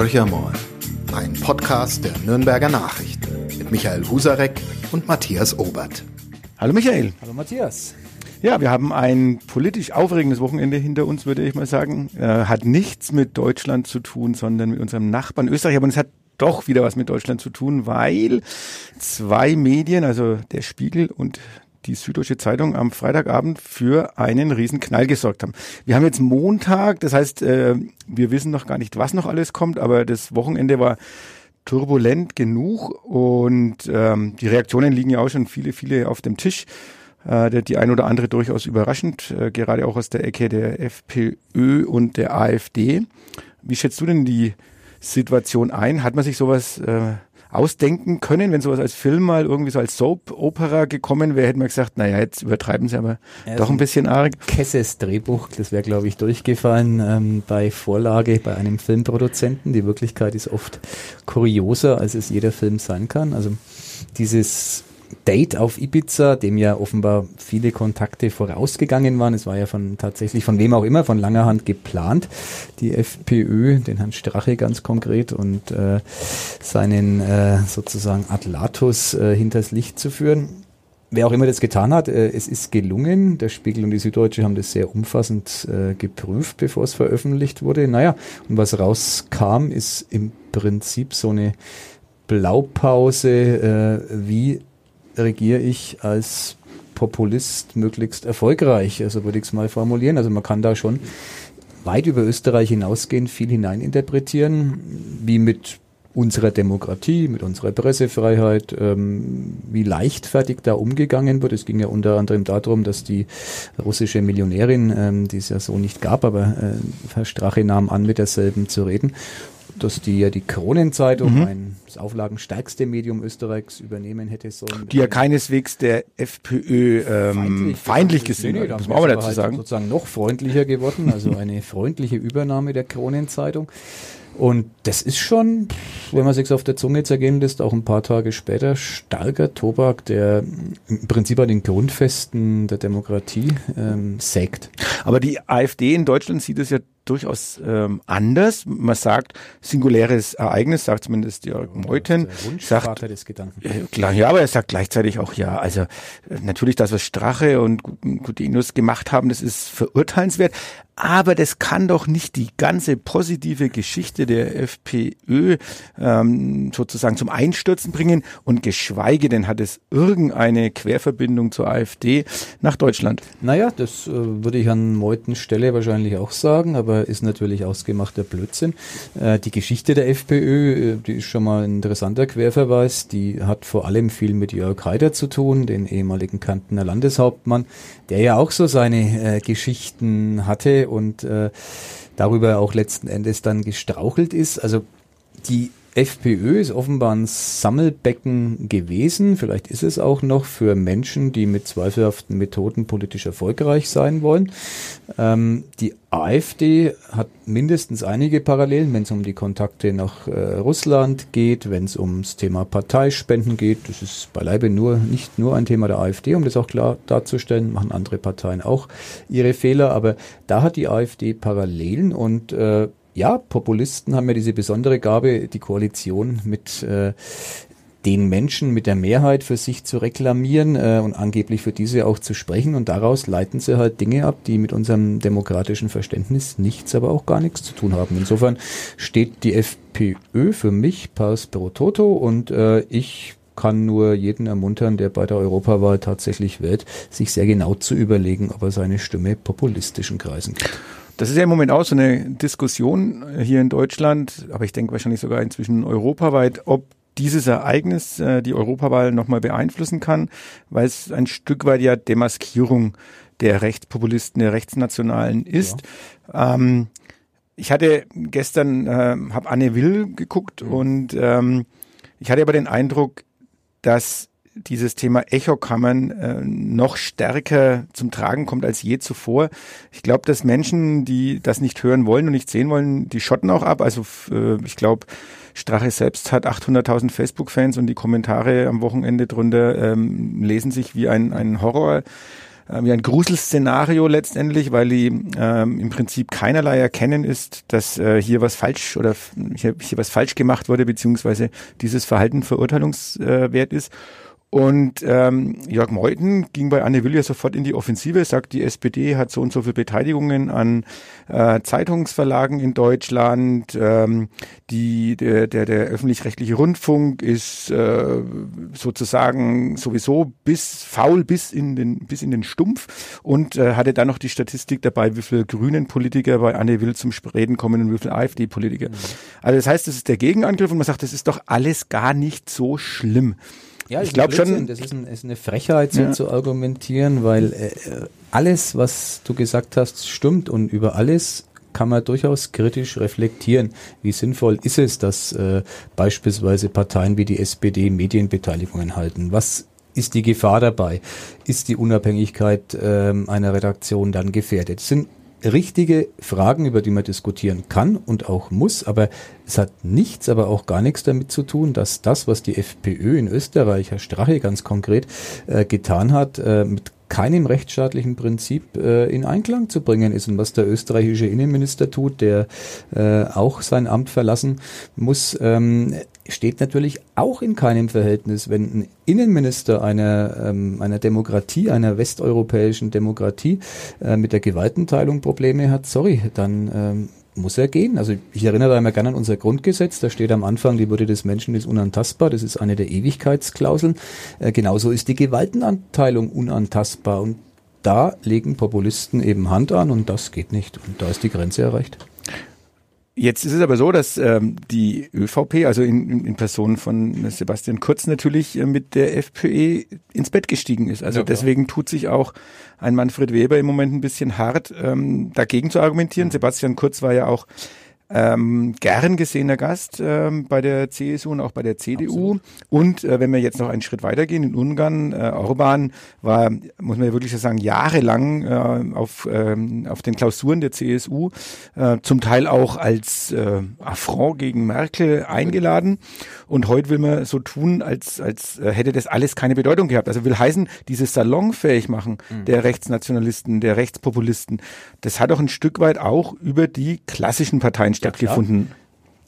Horchamol, ein Podcast der Nürnberger Nachrichten mit Michael Husarek und Matthias Obert. Hallo Michael. Hallo Matthias. Ja, wir haben ein politisch aufregendes Wochenende hinter uns, würde ich mal sagen. Äh, hat nichts mit Deutschland zu tun, sondern mit unserem Nachbarn Österreich. Aber es hat doch wieder was mit Deutschland zu tun, weil zwei Medien, also der Spiegel und die Süddeutsche Zeitung am Freitagabend für einen riesen Knall gesorgt haben. Wir haben jetzt Montag, das heißt, äh, wir wissen noch gar nicht, was noch alles kommt, aber das Wochenende war turbulent genug und ähm, die Reaktionen liegen ja auch schon viele, viele auf dem Tisch. Äh, die ein oder andere durchaus überraschend, äh, gerade auch aus der Ecke der FPÖ und der AfD. Wie schätzt du denn die Situation ein? Hat man sich sowas äh, ausdenken können, wenn sowas als Film mal irgendwie so als Soap-Opera gekommen wäre, hätte man gesagt, naja, jetzt übertreiben sie aber ja, doch ein bisschen arg. Kesses Drehbuch, das wäre, glaube ich, durchgefallen ähm, bei Vorlage bei einem Filmproduzenten. Die Wirklichkeit ist oft kurioser, als es jeder Film sein kann. Also dieses Date auf Ibiza, dem ja offenbar viele Kontakte vorausgegangen waren. Es war ja von tatsächlich von wem auch immer, von langer Hand geplant, die FPÖ, den Herrn Strache ganz konkret und äh, seinen äh, sozusagen Atlatus äh, hinters Licht zu führen. Wer auch immer das getan hat, äh, es ist gelungen. Der Spiegel und die Süddeutsche haben das sehr umfassend äh, geprüft, bevor es veröffentlicht wurde. Naja, und was rauskam, ist im Prinzip so eine Blaupause, äh, wie regiere ich als Populist möglichst erfolgreich, also würde ich es mal formulieren. Also man kann da schon weit über Österreich hinausgehen, viel hineininterpretieren, wie mit unserer Demokratie, mit unserer Pressefreiheit, ähm, wie leichtfertig da umgegangen wird. Es ging ja unter anderem darum, dass die russische Millionärin, ähm, die es ja so nicht gab, aber äh, Herr Strache nahm an, mit derselben zu reden dass die ja die Kronenzeitung, mhm. ein das auflagenstärkste Medium Österreichs, übernehmen hätte sollen. Die ja keineswegs der FPÖ ähm, feindlich, feindlich gesehen nee, nee, muss man auch dazu halt sagen. sozusagen noch freundlicher geworden, also eine freundliche Übernahme der Kronenzeitung. Und das ist schon, wenn man sich auf der Zunge zergehen lässt, auch ein paar Tage später starker Tobak, der im Prinzip an den Grundfesten der Demokratie ähm, sägt. Aber die AfD in Deutschland sieht es ja durchaus ähm, anders. Man sagt singuläres Ereignis, sagt zumindest Jörg Meuthen. Sagt, des Gedanken. Äh, klar, ja, aber er sagt gleichzeitig auch ja. Also äh, natürlich das, was Strache und Gutenus gemacht haben, das ist verurteilenswert. Aber das kann doch nicht die ganze positive Geschichte der FPÖ ähm, sozusagen zum Einstürzen bringen und geschweige denn hat es irgendeine Querverbindung zur AfD nach Deutschland. Naja, das äh, würde ich an Meutens Stelle wahrscheinlich auch sagen, aber ist natürlich ausgemachter Blödsinn. Äh, die Geschichte der FPÖ, äh, die ist schon mal ein interessanter Querverweis, die hat vor allem viel mit Jörg Haider zu tun, den ehemaligen Kantener Landeshauptmann, der ja auch so seine äh, Geschichten hatte und äh, darüber auch letzten Endes dann gestrauchelt ist. Also die FPÖ ist offenbar ein Sammelbecken gewesen, vielleicht ist es auch noch für Menschen, die mit zweifelhaften Methoden politisch erfolgreich sein wollen. Ähm, die AfD hat mindestens einige Parallelen, wenn es um die Kontakte nach äh, Russland geht, wenn es ums Thema Parteispenden geht. Das ist beileibe nur nicht nur ein Thema der AfD, um das auch klar darzustellen, machen andere Parteien auch ihre Fehler, aber da hat die AfD Parallelen und äh, ja, Populisten haben ja diese besondere Gabe, die Koalition mit äh, den Menschen mit der Mehrheit für sich zu reklamieren äh, und angeblich für diese auch zu sprechen. Und daraus leiten sie halt Dinge ab, die mit unserem demokratischen Verständnis nichts, aber auch gar nichts zu tun haben. Insofern steht die FPÖ für mich pars pro toto und äh, ich kann nur jeden ermuntern, der bei der Europawahl tatsächlich wählt, sich sehr genau zu überlegen, ob er seine Stimme populistischen Kreisen gibt. Das ist ja im Moment auch so eine Diskussion hier in Deutschland, aber ich denke wahrscheinlich sogar inzwischen europaweit, ob dieses Ereignis äh, die Europawahl nochmal beeinflussen kann, weil es ein Stück weit ja Demaskierung der Rechtspopulisten, der Rechtsnationalen ist. Ja. Ähm, ich hatte gestern, äh, habe Anne Will geguckt mhm. und ähm, ich hatte aber den Eindruck, dass dieses Thema Echokammern äh, noch stärker zum Tragen kommt als je zuvor. Ich glaube, dass Menschen, die das nicht hören wollen und nicht sehen wollen, die schotten auch ab. Also äh, ich glaube, Strache selbst hat 800.000 Facebook-Fans und die Kommentare am Wochenende drunter ähm, lesen sich wie ein, ein Horror. äh, wie ein Gruselszenario letztendlich, weil die ähm, im Prinzip keinerlei erkennen ist, dass äh, hier was falsch oder hier, hier was falsch gemacht wurde, beziehungsweise dieses Verhalten verurteilungswert ist. Und ähm, Jörg Meuthen ging bei Anne Will ja sofort in die Offensive, sagt, die SPD hat so und so viele Beteiligungen an äh, Zeitungsverlagen in Deutschland. Ähm, die, der, der, der öffentlich-rechtliche Rundfunk ist äh, sozusagen sowieso bis faul bis in den, bis in den Stumpf und äh, hatte dann noch die Statistik dabei, wie viele grünen Politiker bei Anne Will zum Reden kommen und wie viele AfD-Politiker. Mhm. Also das heißt, das ist der Gegenangriff und man sagt, das ist doch alles gar nicht so schlimm. Ja, ich glaube schon. Das ist, ein, ist, eine Frechheit, so ja. zu argumentieren, weil äh, alles, was du gesagt hast, stimmt und über alles kann man durchaus kritisch reflektieren. Wie sinnvoll ist es, dass äh, beispielsweise Parteien wie die SPD Medienbeteiligungen halten? Was ist die Gefahr dabei? Ist die Unabhängigkeit äh, einer Redaktion dann gefährdet? Das sind richtige Fragen, über die man diskutieren kann und auch muss, aber es hat nichts, aber auch gar nichts damit zu tun, dass das, was die FPÖ in Österreich, Herr Strache ganz konkret, äh, getan hat, äh, mit keinem rechtsstaatlichen Prinzip äh, in Einklang zu bringen ist. Und was der österreichische Innenminister tut, der äh, auch sein Amt verlassen muss, ähm, steht natürlich auch in keinem Verhältnis. Wenn ein Innenminister einer, ähm, einer Demokratie, einer westeuropäischen Demokratie äh, mit der Gewaltenteilung Probleme hat, sorry, dann ähm, muss er gehen. Also ich erinnere da immer gerne an unser Grundgesetz, da steht am Anfang, die Würde des Menschen ist unantastbar, das ist eine der Ewigkeitsklauseln. Äh, genauso ist die Gewaltenanteilung unantastbar und da legen Populisten eben Hand an und das geht nicht und da ist die Grenze erreicht. Jetzt ist es aber so, dass ähm, die ÖVP, also in, in Person von Sebastian Kurz natürlich äh, mit der FPÖ ins Bett gestiegen ist. Also ja, deswegen tut sich auch ein Manfred Weber im Moment ein bisschen hart, ähm, dagegen zu argumentieren. Mhm. Sebastian Kurz war ja auch ähm, gern gesehener Gast ähm, bei der CSU und auch bei der CDU. Absolut. Und äh, wenn wir jetzt noch einen Schritt weitergehen, in Ungarn, äh, Orban war, muss man ja wirklich sagen, jahrelang äh, auf, ähm, auf den Klausuren der CSU, äh, zum Teil auch als äh, Affront gegen Merkel eingeladen. Und heute will man so tun, als, als äh, hätte das alles keine Bedeutung gehabt. Also will heißen, dieses salonfähig machen mhm. der Rechtsnationalisten, der Rechtspopulisten, das hat auch ein Stück weit auch über die klassischen Parteien stattgefunden. Ja,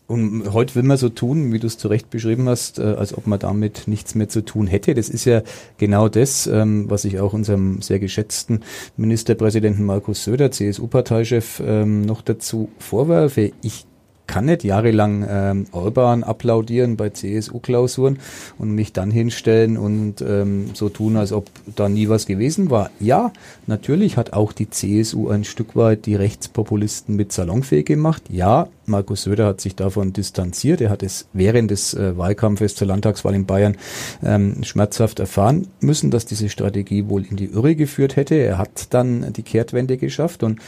und heute will man so tun, wie du es zu Recht beschrieben hast, äh, als ob man damit nichts mehr zu tun hätte. Das ist ja genau das, ähm, was ich auch unserem sehr geschätzten Ministerpräsidenten Markus Söder, CSU-Parteichef, ähm, noch dazu vorwerfe. Ich kann nicht jahrelang ähm, Orban applaudieren bei CSU-Klausuren und mich dann hinstellen und ähm, so tun, als ob da nie was gewesen war. Ja, natürlich hat auch die CSU ein Stück weit die Rechtspopulisten mit salonfähig gemacht. Ja, Markus Söder hat sich davon distanziert. Er hat es während des äh, Wahlkampfes zur Landtagswahl in Bayern ähm, schmerzhaft erfahren müssen, dass diese Strategie wohl in die Irre geführt hätte. Er hat dann die Kehrtwende geschafft und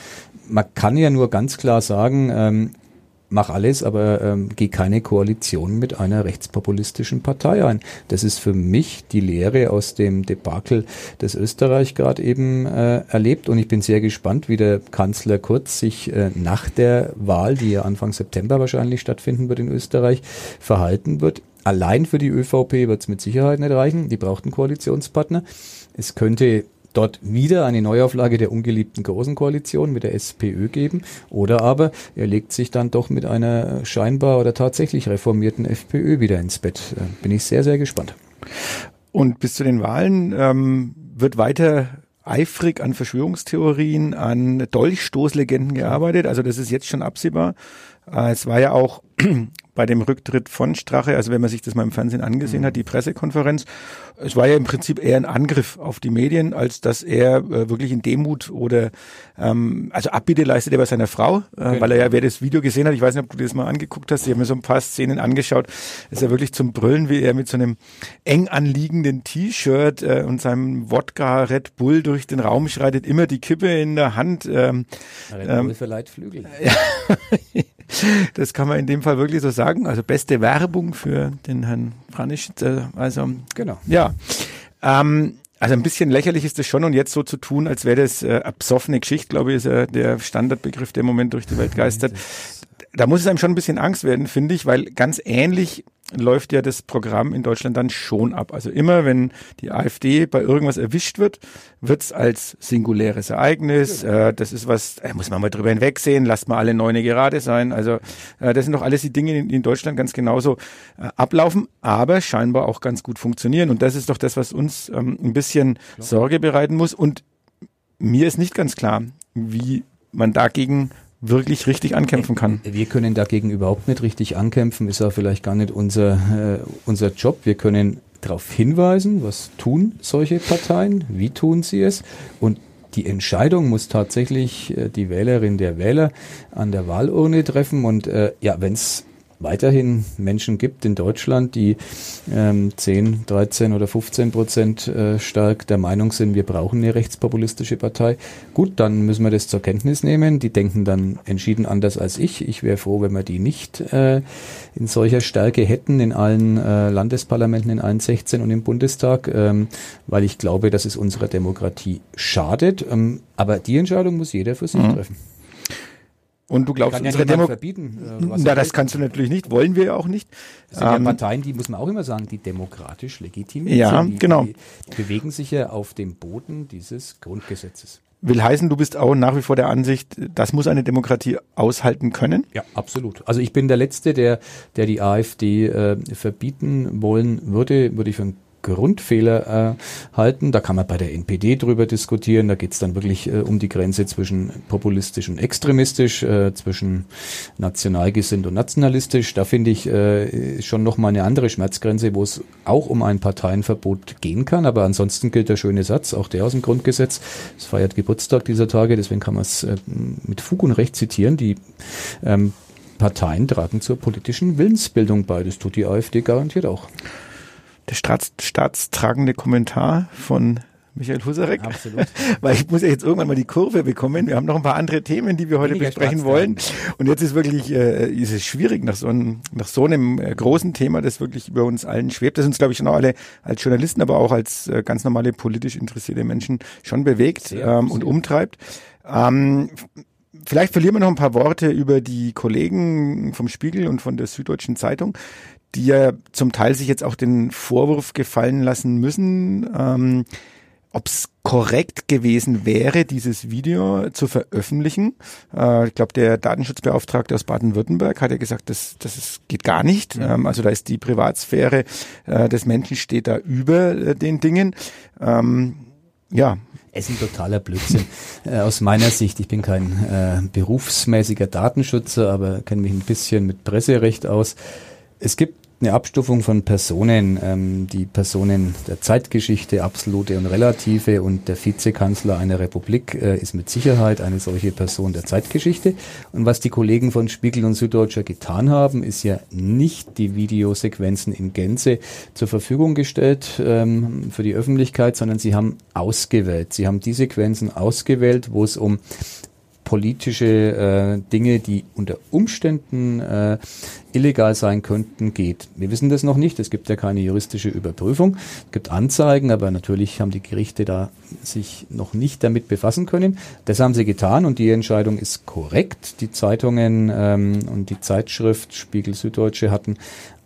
man kann ja nur ganz klar sagen, ähm, mach alles, aber ähm, geh keine Koalition mit einer rechtspopulistischen Partei ein. Das ist für mich die Lehre aus dem Debakel, das Österreich gerade eben äh, erlebt. Und ich bin sehr gespannt, wie der Kanzler Kurz sich äh, nach der Wahl, die ja Anfang September wahrscheinlich stattfinden wird in Österreich, verhalten wird. Allein für die ÖVP wird es mit Sicherheit nicht reichen. Die braucht einen Koalitionspartner. Es könnte dort wieder eine Neuauflage der ungeliebten Großen Koalition mit der SPÖ geben oder aber er legt sich dann doch mit einer scheinbar oder tatsächlich reformierten FPÖ wieder ins Bett. Äh, bin ich sehr, sehr gespannt. Und bis zu den Wahlen ähm, wird weiter eifrig an Verschwörungstheorien, an Dolchstoßlegenden gearbeitet. Also das ist jetzt schon absehbar. Äh, es war ja auch bei dem Rücktritt von Strache, also wenn man sich das mal im Fernsehen angesehen mhm. hat, die Pressekonferenz, es war ja im Prinzip eher ein Angriff auf die Medien, als dass er äh, wirklich in Demut oder ähm, also Abbitte leistet er bei seiner Frau, äh, okay. weil er ja, wer das Video gesehen hat, ich weiß nicht, ob du das mal angeguckt hast, ich habe mir so ein paar Szenen angeschaut, ist er wirklich zum Brüllen, wie er mit so einem eng anliegenden T-Shirt äh, und seinem Wodka Red Bull durch den Raum schreitet, immer die Kippe in der Hand. Ähm, Red Bull ähm, verleiht Flügel. Ja. Das kann man in dem Fall wirklich so sagen. Also beste Werbung für den Herrn Franisch. Äh, also genau. Ja. Ähm, also ein bisschen lächerlich ist das schon und jetzt so zu tun, als wäre das äh, absoffene Geschichte, glaube ich, ist äh, der Standardbegriff, der im Moment durch die Welt geistert. Da muss es einem schon ein bisschen Angst werden, finde ich, weil ganz ähnlich läuft ja das Programm in Deutschland dann schon ab. Also immer, wenn die AfD bei irgendwas erwischt wird, wird's als singuläres Ereignis. Äh, das ist was, äh, muss man mal drüber hinwegsehen, lasst mal alle Neune gerade sein. Also äh, das sind doch alles die Dinge, die in Deutschland ganz genauso äh, ablaufen, aber scheinbar auch ganz gut funktionieren. Und das ist doch das, was uns ähm, ein bisschen Sorge bereiten muss. Und mir ist nicht ganz klar, wie man dagegen wirklich richtig ankämpfen kann. Wir können dagegen überhaupt nicht richtig ankämpfen, ist auch vielleicht gar nicht unser, äh, unser Job. Wir können darauf hinweisen, was tun solche Parteien, wie tun sie es und die Entscheidung muss tatsächlich äh, die Wählerin der Wähler an der Wahlurne treffen und äh, ja, wenn es weiterhin Menschen gibt in Deutschland, die ähm, 10, 13 oder 15 Prozent äh, stark der Meinung sind, wir brauchen eine rechtspopulistische Partei. Gut, dann müssen wir das zur Kenntnis nehmen. Die denken dann entschieden anders als ich. Ich wäre froh, wenn wir die nicht äh, in solcher Stärke hätten in allen äh, Landesparlamenten, in allen 16 und im Bundestag, ähm, weil ich glaube, dass es unserer Demokratie schadet. Ähm, aber die Entscheidung muss jeder für sich mhm. treffen. Und du glaubst, Kann unsere ja Demo verbieten. Äh, Na, das kannst du natürlich nicht, wollen wir auch nicht. Das sind ähm, ja Parteien, die muss man auch immer sagen, die demokratisch legitim ja, sind. Die, genau. Die, die bewegen sich ja auf dem Boden dieses Grundgesetzes. Will heißen, du bist auch nach wie vor der Ansicht, das muss eine Demokratie aushalten können? Ja, absolut. Also ich bin der Letzte, der, der die AfD äh, verbieten wollen würde, würde ich für einen Grundfehler äh, halten. Da kann man bei der NPD drüber diskutieren. Da geht es dann wirklich äh, um die Grenze zwischen populistisch und extremistisch, äh, zwischen nationalgesinnt und nationalistisch. Da finde ich äh, schon nochmal eine andere Schmerzgrenze, wo es auch um ein Parteienverbot gehen kann. Aber ansonsten gilt der schöne Satz, auch der aus dem Grundgesetz. Es feiert Geburtstag dieser Tage, deswegen kann man es äh, mit Fug und Recht zitieren. Die ähm, Parteien tragen zur politischen Willensbildung bei. Das tut die AfD garantiert auch der Staats, staatstragende Kommentar von Michael Husarek. Absolut. Weil ich muss ja jetzt irgendwann mal die Kurve bekommen. Wir haben noch ein paar andere Themen, die wir heute Weniger besprechen wollen. Und jetzt ist wirklich, äh, ist es schwierig nach so einem, nach so einem äh, großen Thema, das wirklich über uns allen schwebt, das uns, glaube ich, schon auch alle als Journalisten, aber auch als äh, ganz normale politisch interessierte Menschen schon bewegt ähm, und umtreibt. Ähm, vielleicht verlieren wir noch ein paar Worte über die Kollegen vom Spiegel und von der Süddeutschen Zeitung die ja zum Teil sich jetzt auch den Vorwurf gefallen lassen müssen, ähm, ob es korrekt gewesen wäre, dieses Video zu veröffentlichen. Äh, ich glaube, der Datenschutzbeauftragte aus Baden-Württemberg hat ja gesagt, das, das ist, geht gar nicht. Ja. Ähm, also da ist die Privatsphäre äh, des Menschen steht da über äh, den Dingen. Ähm, ja, es ist ein totaler Blödsinn. äh, aus meiner Sicht, ich bin kein äh, berufsmäßiger Datenschützer, aber kenne mich ein bisschen mit Presserecht aus. Es gibt eine Abstufung von Personen, ähm, die Personen der Zeitgeschichte, absolute und relative und der Vizekanzler einer Republik äh, ist mit Sicherheit eine solche Person der Zeitgeschichte. Und was die Kollegen von Spiegel und Süddeutscher getan haben, ist ja nicht die Videosequenzen in Gänze zur Verfügung gestellt ähm, für die Öffentlichkeit, sondern sie haben ausgewählt. Sie haben die Sequenzen ausgewählt, wo es um politische äh, Dinge, die unter Umständen äh, illegal sein könnten, geht. Wir wissen das noch nicht. Es gibt ja keine juristische Überprüfung. Es gibt Anzeigen, aber natürlich haben die Gerichte da sich noch nicht damit befassen können. Das haben sie getan und die Entscheidung ist korrekt. Die Zeitungen ähm, und die Zeitschrift Spiegel Süddeutsche hatten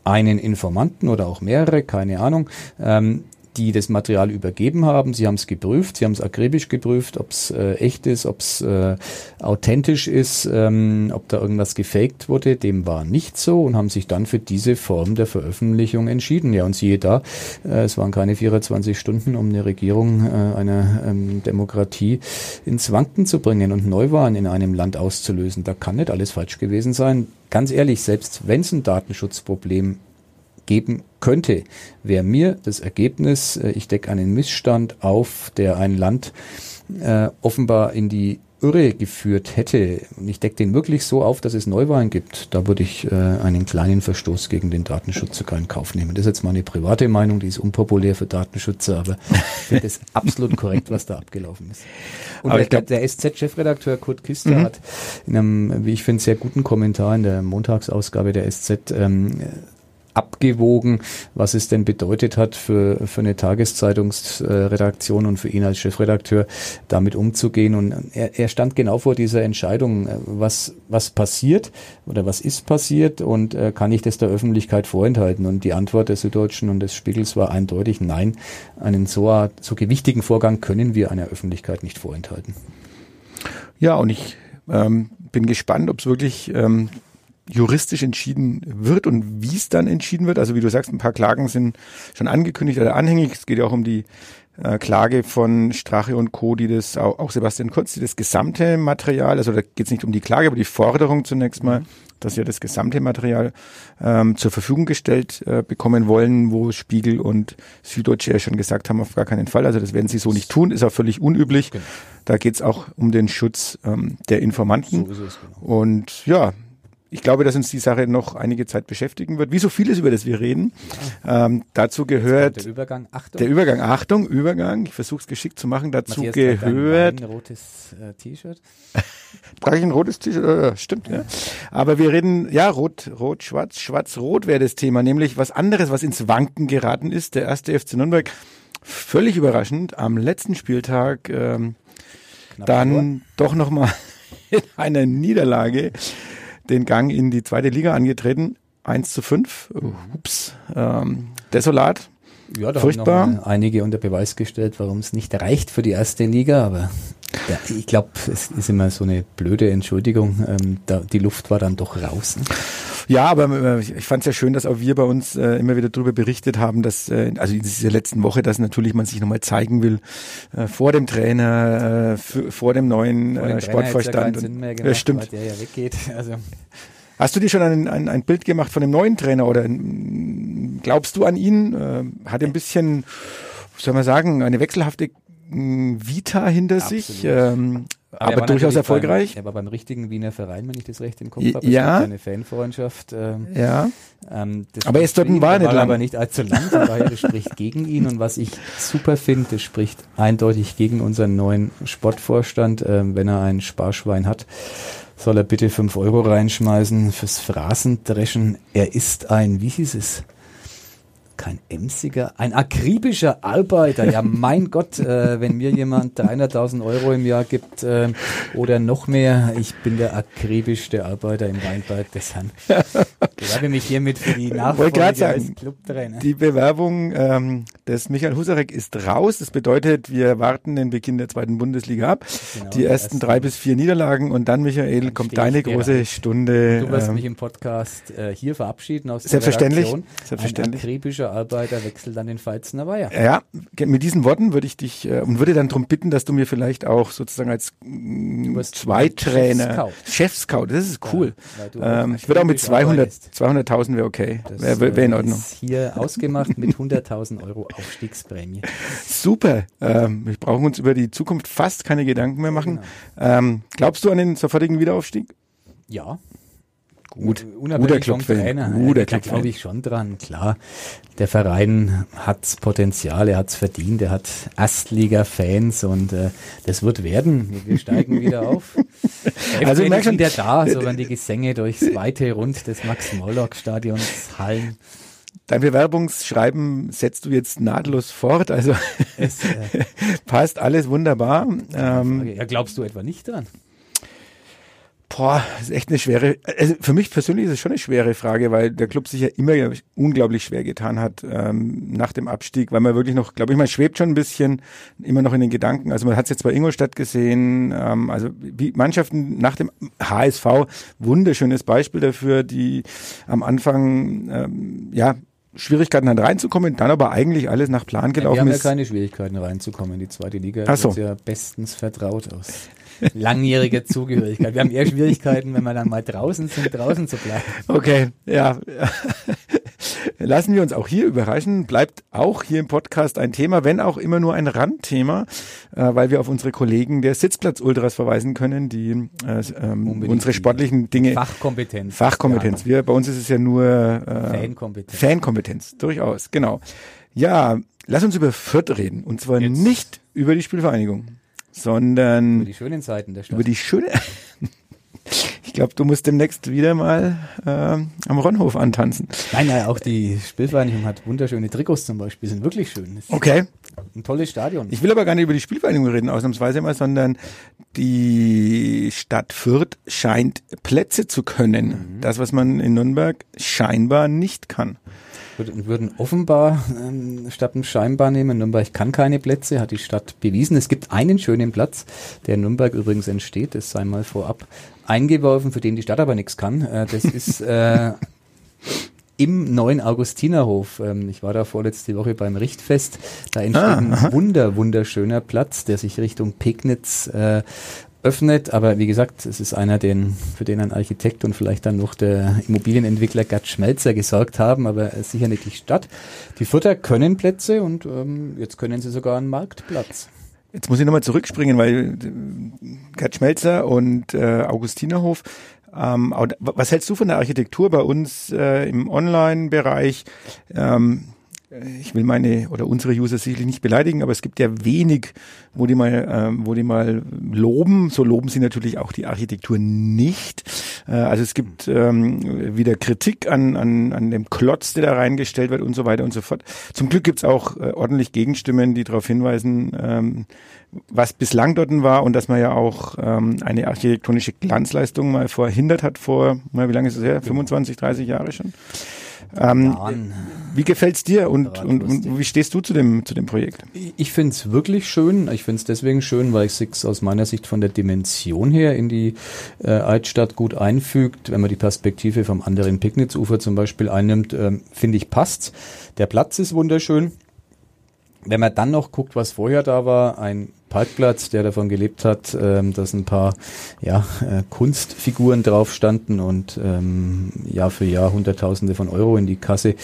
einen Informanten oder auch mehrere, keine Ahnung, ähm, die das Material übergeben haben. Sie haben es geprüft, sie haben es akribisch geprüft, ob es äh, echt ist, ob es äh, authentisch ist, ähm, ob da irgendwas gefaked wurde. Dem war nicht so und haben sich dann für diese Form der Veröffentlichung entschieden. Ja, und siehe da, äh, es waren keine 24 Stunden, um eine Regierung äh, einer ähm, Demokratie ins Wanken zu bringen und Neuwahlen in einem Land auszulösen. Da kann nicht alles falsch gewesen sein. Ganz ehrlich, selbst wenn es ein Datenschutzproblem geben könnte, wäre mir das Ergebnis, äh, ich decke einen Missstand auf, der ein Land äh, offenbar in die Irre geführt hätte, und ich decke den wirklich so auf, dass es Neuwahlen gibt, da würde ich äh, einen kleinen Verstoß gegen den Datenschutz sogar in Kauf nehmen. Das ist jetzt meine private Meinung, die ist unpopulär für Datenschützer, aber ich finde es absolut korrekt, was da abgelaufen ist. Und aber der, der SZ-Chefredakteur Kurt Kister mhm. hat in einem, wie ich finde, sehr guten Kommentar in der Montagsausgabe der SZ ähm, abgewogen, was es denn bedeutet hat für, für eine Tageszeitungsredaktion und für ihn als Chefredakteur, damit umzugehen. Und er, er stand genau vor dieser Entscheidung, was, was passiert oder was ist passiert und äh, kann ich das der Öffentlichkeit vorenthalten? Und die Antwort der Süddeutschen und des Spiegels war eindeutig nein. Einen so, so gewichtigen Vorgang können wir einer Öffentlichkeit nicht vorenthalten. Ja, und ich ähm, bin gespannt, ob es wirklich ähm, juristisch entschieden wird und wie es dann entschieden wird. Also wie du sagst, ein paar Klagen sind schon angekündigt oder anhängig. Es geht ja auch um die äh, Klage von Strache und Co., die das, auch, auch Sebastian Kurz, die das gesamte Material, also da geht es nicht um die Klage, aber die Forderung zunächst mal, dass sie ja das gesamte Material ähm, zur Verfügung gestellt äh, bekommen wollen, wo Spiegel und Süddeutsche ja schon gesagt haben, auf gar keinen Fall. Also das werden sie so nicht tun, ist auch völlig unüblich. Genau. Da geht es auch um den Schutz ähm, der Informanten. So ist es, genau. Und ja, ich glaube, dass uns die Sache noch einige Zeit beschäftigen wird. Wie so vieles, über das wir reden. Ähm, dazu gehört der Übergang. Achtung. Der Übergang. Achtung, Übergang. Ich versuche es geschickt zu machen. Dazu Matthias gehört. Ein rotes äh, T-Shirt. Trage ich ein rotes T-Shirt? Ja, stimmt, ja. Aber wir reden, ja, rot, rot, schwarz, schwarz, rot wäre das Thema. Nämlich was anderes, was ins Wanken geraten ist. Der erste FC Nürnberg. Völlig überraschend. Am letzten Spieltag, ähm, dann doch nochmal in einer Niederlage den Gang in die zweite Liga angetreten. 1 zu 5. Ups. Ähm, desolat. Ja, da Furchtbar. haben einige unter Beweis gestellt, warum es nicht reicht für die erste Liga, aber ja, ich glaube, es ist immer so eine blöde Entschuldigung. Ähm, da, die Luft war dann doch raus. Ne? Ja, aber äh, ich fand es ja schön, dass auch wir bei uns äh, immer wieder darüber berichtet haben, dass, äh, also in dieser letzten Woche, dass natürlich man sich nochmal zeigen will äh, vor dem Trainer, äh, vor dem neuen vor dem Sportvorstand. Ja, Sinn mehr gemacht, ja, stimmt. der ja weggeht. Also. Hast du dir schon ein, ein, ein Bild gemacht von dem neuen Trainer oder glaubst du an ihn? Äh, hat er ein bisschen, soll man sagen, eine wechselhafte Vita hinter Absolut. sich, ähm, aber, aber durchaus erfolgreich. Beim, er war beim richtigen Wiener Verein, wenn ich das recht im Kopf habe. Ja. Eine Fanfreundschaft. Ähm, ja. Ähm, aber er ist dort ein war nicht lang. aber nicht allzu lang, von daher das spricht gegen ihn. Und was ich super finde, das spricht eindeutig gegen unseren neuen Sportvorstand. Ähm, wenn er ein Sparschwein hat, soll er bitte fünf Euro reinschmeißen fürs Phrasendreschen. Er ist ein, wie hieß es? Kein emsiger, ein akribischer Arbeiter. Ja, mein Gott, äh, wenn mir jemand 300.000 Euro im Jahr gibt äh, oder noch mehr, ich bin der akribischste Arbeiter im Weinberg des Herrn. Ich bewerbe mich hiermit für die Nachfolge als Clubtrainer. Die Bewerbung ähm, des Michael Husarek ist raus. Das bedeutet, wir warten den Beginn der zweiten Bundesliga ab. Genau, die ersten drei bis vier Niederlagen und dann, Michael, dann kommt deine große bereit. Stunde. Du wirst ähm, mich im Podcast äh, hier verabschieden aus selbstverständlich, der Redaktion. Selbstverständlich. Ein akribischer Arbeiter wechselt dann den Pfalzner Weiher. Ja, mit diesen Worten würde ich dich äh, und würde dann darum bitten, dass du mir vielleicht auch sozusagen als mm, Zweitrainer, Chefscout, das ist cool. Ja, ähm, ich würde auch mit 200, 200.000 wäre okay, wäre wär in Ordnung. Ist hier ausgemacht mit 100.000 Euro Aufstiegsprämie. Super. Ähm, wir brauchen uns über die Zukunft fast keine Gedanken mehr machen. Genau. Ähm, glaubst du an den sofortigen Wiederaufstieg? Ja. Gut, guter Club Trainer. Guter da glaube ich schon dran, klar. Der Verein hat's Potenzial, er hat's verdient, er hat Erstliga-Fans und äh, das wird werden. Wir steigen wieder auf. also ich merke wieder da, so wenn die Gesänge durchs weite Rund des Max-Morlock-Stadions hallen. Dein Bewerbungsschreiben setzt du jetzt nahtlos fort, also es, äh, passt alles wunderbar. Ähm, ja, glaubst du etwa nicht dran? Boah, das ist echt eine schwere, also für mich persönlich ist es schon eine schwere Frage, weil der Club sich ja immer unglaublich schwer getan hat ähm, nach dem Abstieg, weil man wirklich noch, glaube ich, man schwebt schon ein bisschen immer noch in den Gedanken. Also man hat es jetzt bei Ingolstadt gesehen, ähm, also wie Mannschaften nach dem HSV, wunderschönes Beispiel dafür, die am Anfang ähm, ja Schwierigkeiten dann reinzukommen, dann aber eigentlich alles nach Plan gelaufen ist. Wir haben ja keine Schwierigkeiten reinzukommen. Die zweite Liga Ach so. ist ja bestens vertraut aus langjährige Zugehörigkeit. Wir haben eher Schwierigkeiten, wenn wir dann mal draußen sind, draußen zu bleiben. Okay, ja. Lassen wir uns auch hier überraschen. Bleibt auch hier im Podcast ein Thema, wenn auch immer nur ein Randthema, äh, weil wir auf unsere Kollegen der Sitzplatz-Ultras verweisen können, die äh, ähm, unsere sportlichen Dinge. Fachkompetenz. Fachkompetenz. Wir, bei uns ist es ja nur äh, Fankompetenz. Fankompetenz, durchaus, genau. Ja, lass uns über Fürth reden. Und zwar Jetzt. nicht über die Spielvereinigung sondern über die schönen Zeiten der Stadt. Über die schöne glaube, du musst demnächst wieder mal äh, am Ronhof antanzen. Nein, nein, auch die Spielvereinigung hat wunderschöne Trikots zum Beispiel, sind wirklich schön. Das Okay. Ein tolles Stadion. Ich will aber gar nicht über die Spielvereinigung reden, ausnahmsweise mal, sondern die Stadt Fürth scheint Plätze zu können. Das, was man in Nürnberg scheinbar nicht kann. Würden, würden offenbar ähm, statt dem scheinbar nehmen. Nürnberg kann keine Plätze, hat die Stadt bewiesen. Es gibt einen schönen Platz, der in Nürnberg übrigens entsteht, das sei mal vorab eingeworfen, für den die Stadt aber nichts kann. Äh, das ist äh, im neuen Augustinerhof. Ähm, ich war da vorletzte Woche beim Richtfest. Da entsteht Ah, ein wunder, wunderschöner Platz, der sich Richtung Pegnitz äh, öffnet. Aber wie gesagt, es ist einer, den, für den ein Architekt und vielleicht dann noch der Immobilienentwickler Gerd Schmelzer gesorgt haben, aber sicher nicht die Stadt. Die Futter können Plätze und ähm, jetzt können sie sogar einen Marktplatz. Jetzt muss ich nochmal zurückspringen, weil äh, Gerd Schmelzer und äh, Augustinerhof, ähm, was hältst du von der Architektur bei uns äh, im Online-Bereich? Ähm, ich will meine oder unsere User sicherlich nicht beleidigen, aber es gibt ja wenig, wo die mal, ähm, wo die mal loben. So loben sie natürlich auch die Architektur nicht. Äh, also es gibt ähm, wieder Kritik an, an, an dem Klotz, der da reingestellt wird und so weiter und so fort. Zum Glück gibt's auch äh, ordentlich Gegenstimmen, die darauf hinweisen, ähm, was bislang dort war und dass man ja auch ähm, eine architektonische Glanzleistung mal verhindert hat vor, mal, wie lange ist es her? 25, 30 Jahre schon. Ähm, wie gefällt's dir und, und, und wie stehst du zu dem, zu dem Projekt? Ich finde es wirklich schön. Ich finde es deswegen schön, weil es sich aus meiner Sicht von der Dimension her in die äh, Altstadt gut einfügt. Wenn man die Perspektive vom anderen Pignitzufer zum Beispiel einnimmt, ähm, finde ich passt's. Der Platz ist wunderschön. Wenn man dann noch guckt, was vorher da war, ein Parkplatz, der davon gelebt hat, ähm, dass ein paar ja, äh, Kunstfiguren drauf standen und ähm, Jahr für Jahr Hunderttausende von Euro in die Kasse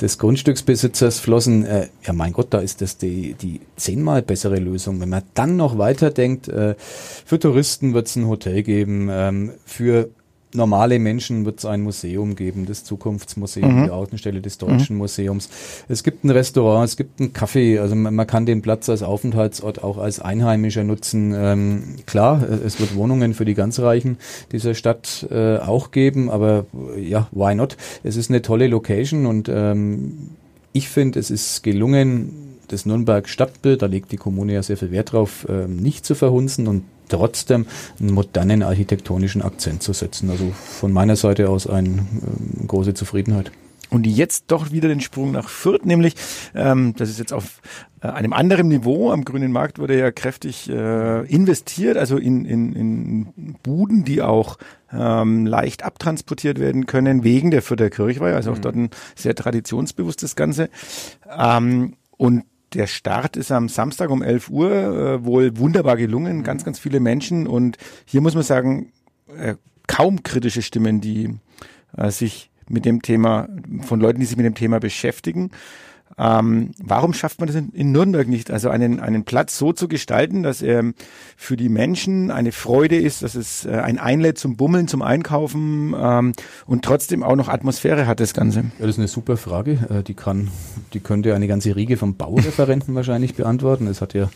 des Grundstücksbesitzers flossen. Äh, ja, mein Gott, da ist das die, die zehnmal bessere Lösung. Wenn man dann noch weiterdenkt, äh, für Touristen wird es ein Hotel geben, ähm, für normale Menschen wird es ein Museum geben, das Zukunftsmuseum, Mhm. die Außenstelle des Deutschen Museums. Es gibt ein Restaurant, es gibt einen Café, also man, man kann den Platz als Aufenthaltsort auch als Einheimischer nutzen. Ähm, klar, äh, es wird Wohnungen für die ganz Reichen dieser Stadt äh, auch geben, aber äh, ja, why not? Es ist eine tolle Location und ähm, ich finde, es ist gelungen, das Nürnberg Stadtbild, da legt die Kommune ja sehr viel Wert drauf, ähm, nicht zu verhunzen und trotzdem einen modernen architektonischen Akzent zu setzen. Also von meiner Seite aus eine ähm, große Zufriedenheit. Und jetzt doch wieder den Sprung nach Fürth, nämlich, ähm, das ist jetzt auf äh, einem anderen Niveau. Am grünen Markt wurde ja kräftig äh, investiert, also in, in, in Buden, die auch ähm, leicht abtransportiert werden können, wegen der Fürther Kirchweih, also auch dort ein sehr traditionsbewusstes Ganze. Ähm, und der Start ist am Samstag um 11 Uhr äh, wohl wunderbar gelungen, ganz, ganz viele Menschen. Und hier muss man sagen, äh, kaum kritische Stimmen, die äh, sich mit dem Thema, von Leuten, die sich mit dem Thema beschäftigen. Ähm, warum schafft man das in, in Nürnberg nicht? Also einen, einen Platz so zu gestalten, dass er für die Menschen eine Freude ist, dass es äh, ein einlädt zum Bummeln, zum Einkaufen ähm, und trotzdem auch noch Atmosphäre hat, das Ganze. Ja, das ist eine super Frage. Äh, Die kann, die könnte eine ganze Riege von Baureferenten wahrscheinlich beantworten. Es hat ja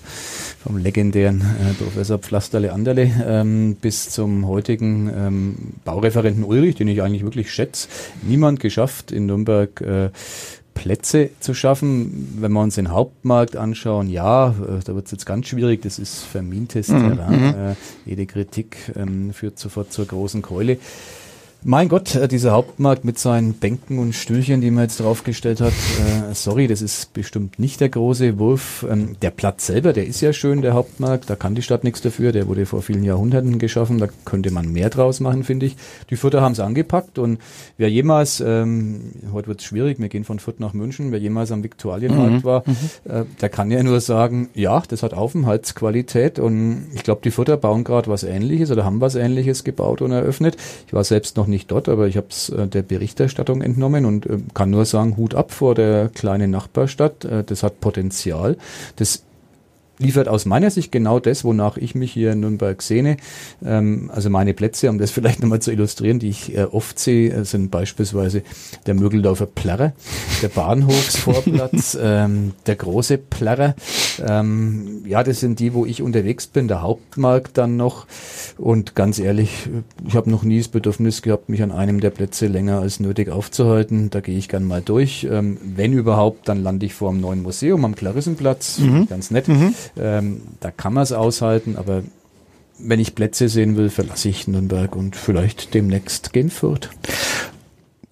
vom legendären äh, Professor Pflasterle Anderle ähm, bis zum heutigen ähm, Baureferenten Ulrich, den ich eigentlich wirklich schätze, niemand geschafft, in Nürnberg äh, Plätze zu schaffen. Wenn wir uns den Hauptmarkt anschauen, ja, äh, da wird es jetzt ganz schwierig. Das ist vermintes Terrain. Äh, jede Kritik ähm, führt sofort zur großen Keule. Mein Gott, äh, dieser Hauptmarkt mit seinen Bänken und Stühlchen, die man jetzt draufgestellt hat, äh, sorry, das ist bestimmt nicht der große Wurf. Ähm, der Platz selber, der ist ja schön, der Hauptmarkt, da kann die Stadt nichts dafür, der wurde vor vielen Jahrhunderten geschaffen, da könnte man mehr draus machen, finde ich. Die Fürther haben es angepackt und wer jemals, ähm, heute wird es schwierig, wir gehen von Fürth nach München, wer jemals am Viktualienmarkt war, äh, der kann ja nur sagen, ja, das hat Aufenthaltsqualität und ich glaube, die Fürther bauen gerade was Ähnliches oder haben was Ähnliches gebaut und eröffnet. Ich war selbst noch nicht dort, aber ich habe es äh, der Berichterstattung entnommen und äh, kann nur sagen, Hut ab vor der kleinen Nachbarstadt. Äh, das hat Potenzial. Das liefert aus meiner Sicht genau das, wonach ich mich hier in Nürnberg sehne. Ähm, also meine Plätze, um das vielleicht nochmal zu illustrieren, die ich äh, oft sehe, äh, sind beispielsweise der Mögeldorfer Plärrer, der Bahnhofsvorplatz, ähm, der große Plärrer. Ähm, ja, das sind die, wo ich unterwegs bin, der Hauptmarkt dann noch. Und ganz ehrlich, ich habe noch nie das Bedürfnis gehabt, mich an einem der Plätze länger als nötig aufzuhalten. Da gehe ich gern mal durch. Ähm, wenn überhaupt, dann lande ich vor dem neuen Museum am Klarissenplatz. Mhm. Ganz nett. Mhm. Ähm, da kann man es aushalten, aber wenn ich Plätze sehen will, verlasse ich Nürnberg und vielleicht demnächst gehen Fürth.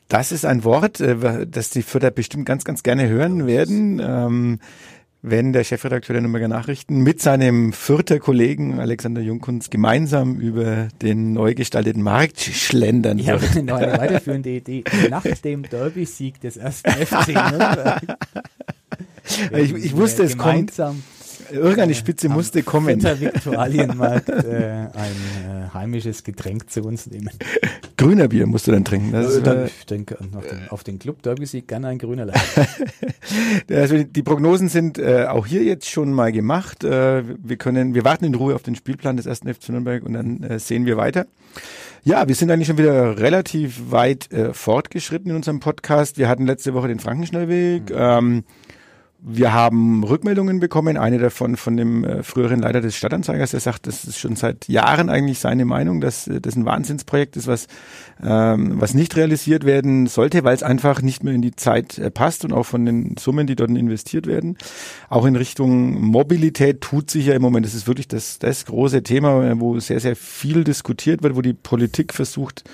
Das ist ein Wort, äh, das die Fürther bestimmt ganz, ganz gerne hören werden. Ähm, wenn der Chefredakteur der Nürnberger Nachrichten mit seinem Fürther Kollegen Alexander Jungkunz gemeinsam über den neu gestalteten Markt schlendern wird. Ja, noch eine weiterführende Idee. Nach dem Derby-Sieg des ersten FC Nürnberg. ich, ich wusste, es kommt Irgendeine Spitze musste kommen. Der Viktualienmarkt äh, ein äh, heimisches Getränk zu uns nehmen. Grüner Bier musst du dann trinken. Das dann, ich denke, den, auf den Club Derby-Sieg gerne ein grüner Also die Prognosen sind äh, auch hier jetzt schon mal gemacht. Äh, wir können, wir warten in Ruhe auf den Spielplan des ersten FC Nürnberg und dann äh, sehen wir weiter. Ja, wir sind eigentlich schon wieder relativ weit äh, fortgeschritten in unserem Podcast. Wir hatten letzte Woche den Frankenschnellweg. Mhm. Ähm, wir haben Rückmeldungen bekommen, eine davon von dem äh, früheren Leiter des Stadtanzeigers, der sagt, das ist schon seit Jahren eigentlich seine Meinung, dass äh, das ein Wahnsinnsprojekt ist, was, ähm, was nicht realisiert werden sollte, weil es einfach nicht mehr in die Zeit äh, passt und auch von den Summen, die dort investiert werden. Auch in Richtung Mobilität tut sich ja im Moment, das ist wirklich das, das große Thema, wo sehr, sehr viel diskutiert wird, wo die Politik versucht,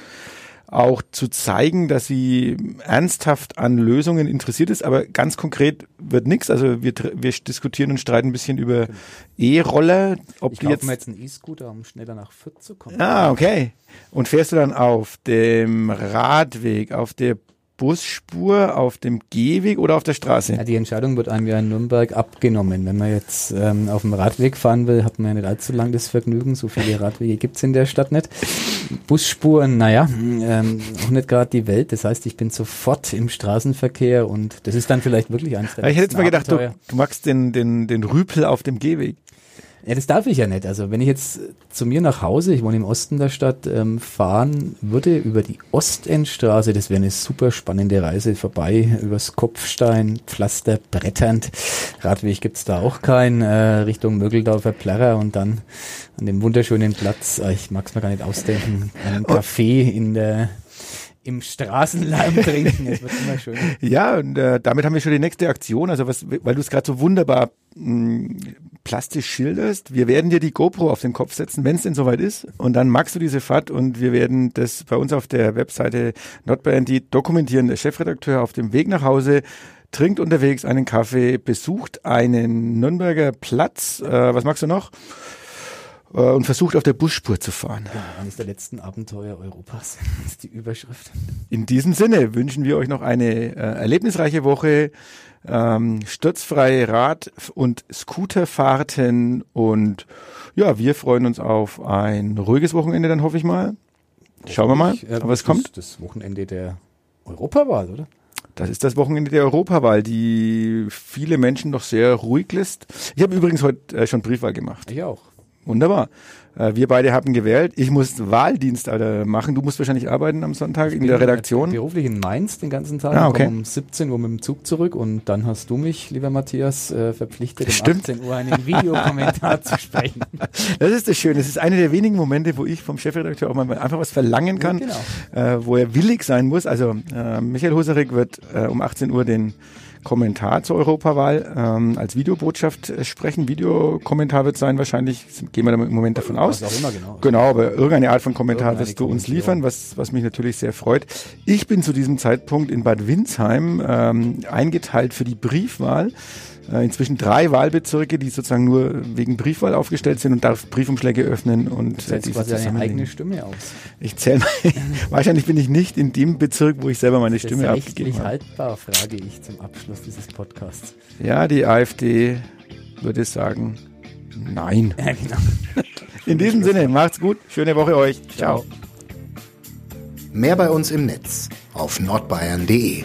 auch zu zeigen, dass sie ernsthaft an Lösungen interessiert ist, aber ganz konkret wird nichts. Also wir, wir diskutieren und streiten ein bisschen über E-Roller. Ob ich die jetzt, jetzt einen E-Scooter, um schneller nach Fürth zu kommen. Ah, okay. Und fährst du dann auf dem Radweg, auf der Busspur, auf dem Gehweg oder auf der Straße? Ja, die Entscheidung wird einem ja in Nürnberg abgenommen. Wenn man jetzt ähm, auf dem Radweg fahren will, hat man ja nicht allzu lang das Vergnügen. So viele Radwege gibt's in der Stadt nicht. Busspuren, naja, ähm, auch nicht gerade die Welt. Das heißt, ich bin sofort im Straßenverkehr und das ist dann vielleicht wirklich eins der Ich hätte jetzt mal gedacht, du, du magst den, den, den Rüpel auf dem Gehweg. Ja, das darf ich ja nicht. Also wenn ich jetzt zu mir nach Hause, ich wohne im Osten der Stadt, ähm, fahren würde über die Ostendstraße, das wäre eine super spannende Reise vorbei, übers Kopfstein, Pflaster, bretternd. Radweg gibt's da auch keinen, äh, Richtung Mögeldorfer Plärrer und dann an dem wunderschönen Platz, äh, ich mag's mir gar nicht ausdenken, einen Café in der im Straßenlärm trinken. Es wird immer schön. Ja, und äh, damit haben wir schon die nächste Aktion. Also was, weil du es gerade so wunderbar mh, mm, plastisch schilderst. Wir werden dir die GoPro auf den Kopf setzen, wenn es denn soweit ist. Und dann magst du diese Fahrt und wir werden das bei uns auf der Webseite NotBandy dokumentieren. Der Chefredakteur auf dem Weg nach Hause trinkt unterwegs einen Kaffee, besucht einen Nürnberger Platz. Äh, was magst du noch? Äh, und versucht auf der Busspur zu fahren. Ja, eines der letzten Abenteuer Europas ist die Überschrift. In diesem Sinne wünschen wir euch noch eine äh, erlebnisreiche Woche, ähm, sturzfreie Rad- und Scooterfahrten und ja, wir freuen uns auf ein ruhiges Wochenende dann hoffe ich mal. Schauen wir mal, äh, was kommt. Das Wochenende der Europawahl, oder? Das ist das Wochenende der Europawahl, die viele Menschen noch sehr ruhig lässt. Ich habe übrigens heute äh, schon Briefwahl gemacht. Ich auch. Wunderbar. Äh, wir beide haben gewählt. Ich muss Wahldienst Alter, machen. Du musst wahrscheinlich arbeiten am Sonntag ich in der Redaktion. Beruflich in Mainz den ganzen Tag. Ah, okay. um 17 Uhr mit dem Zug zurück und dann hast du mich, lieber Matthias, äh, verpflichtet, um Stimmt. 18 Uhr einen Videokommentar zu sprechen. Das ist das Schöne. Das ist eine der wenigen Momente, wo ich vom Chefredakteur auch mal einfach was verlangen kann, ja, genau. äh, wo er willig sein muss. Also äh, Michael Husarek wird äh, um 18 Uhr den Kommentar zur Europawahl ähm, als Videobotschaft äh, sprechen. Videokommentar wird sein wahrscheinlich, gehen wir im Moment davon aus. Was auch immer, genau. Genau, aber irgendeine Art von Kommentar wirst du uns liefern, was, was mich natürlich sehr freut. Ich bin zu diesem Zeitpunkt in Bad Windsheim ähm, eingeteilt für die Briefwahl äh, inzwischen drei Wahlbezirke, die sozusagen nur wegen Briefwahl aufgestellt sind und darf Briefumschläge öffnen und äh, diese quasi deine eigene Stimme aus. Ich zähle wahrscheinlich bin ich nicht in dem Bezirk, wo ich selber meine das Stimme ist abgegeben habe. haltbar, frage ich zum Abschluss dieses Podcasts. Ja, die AfD würde sagen, nein. Ja, genau. In diesem Sinne, macht's gut, schöne Woche euch. Ciao. Mehr bei uns im Netz auf nordbayern.de